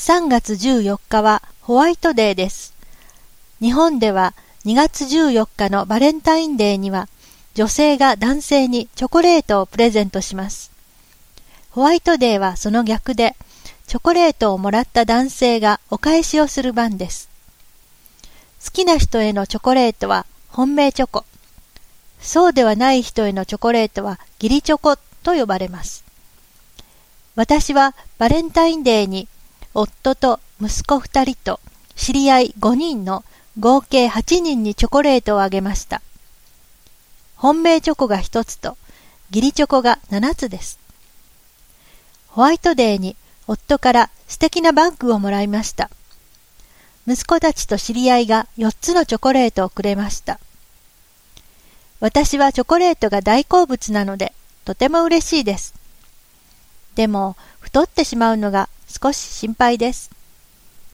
3月14日はホワイトデーです。日本では2月14日のバレンタインデーには女性が男性にチョコレートをプレゼントします。ホワイトデーはその逆で、チョコレートをもらった男性がお返しをする番です。好きな人へのチョコレートは本命チョコ。そうではない人へのチョコレートは義理チョコと呼ばれます。私はバレンタインデーに夫と息子2人と知り合い5人の合計8人にチョコレートをあげました。本命チョコが1つと義理チョコが7つです。ホワイトデーに夫から素敵なバッグをもらいました。息子たちと知り合いが4つのチョコレートをくれました。私はチョコレートが大好物なので、とても嬉しいです。でも、太ってしまうのが少し心配です。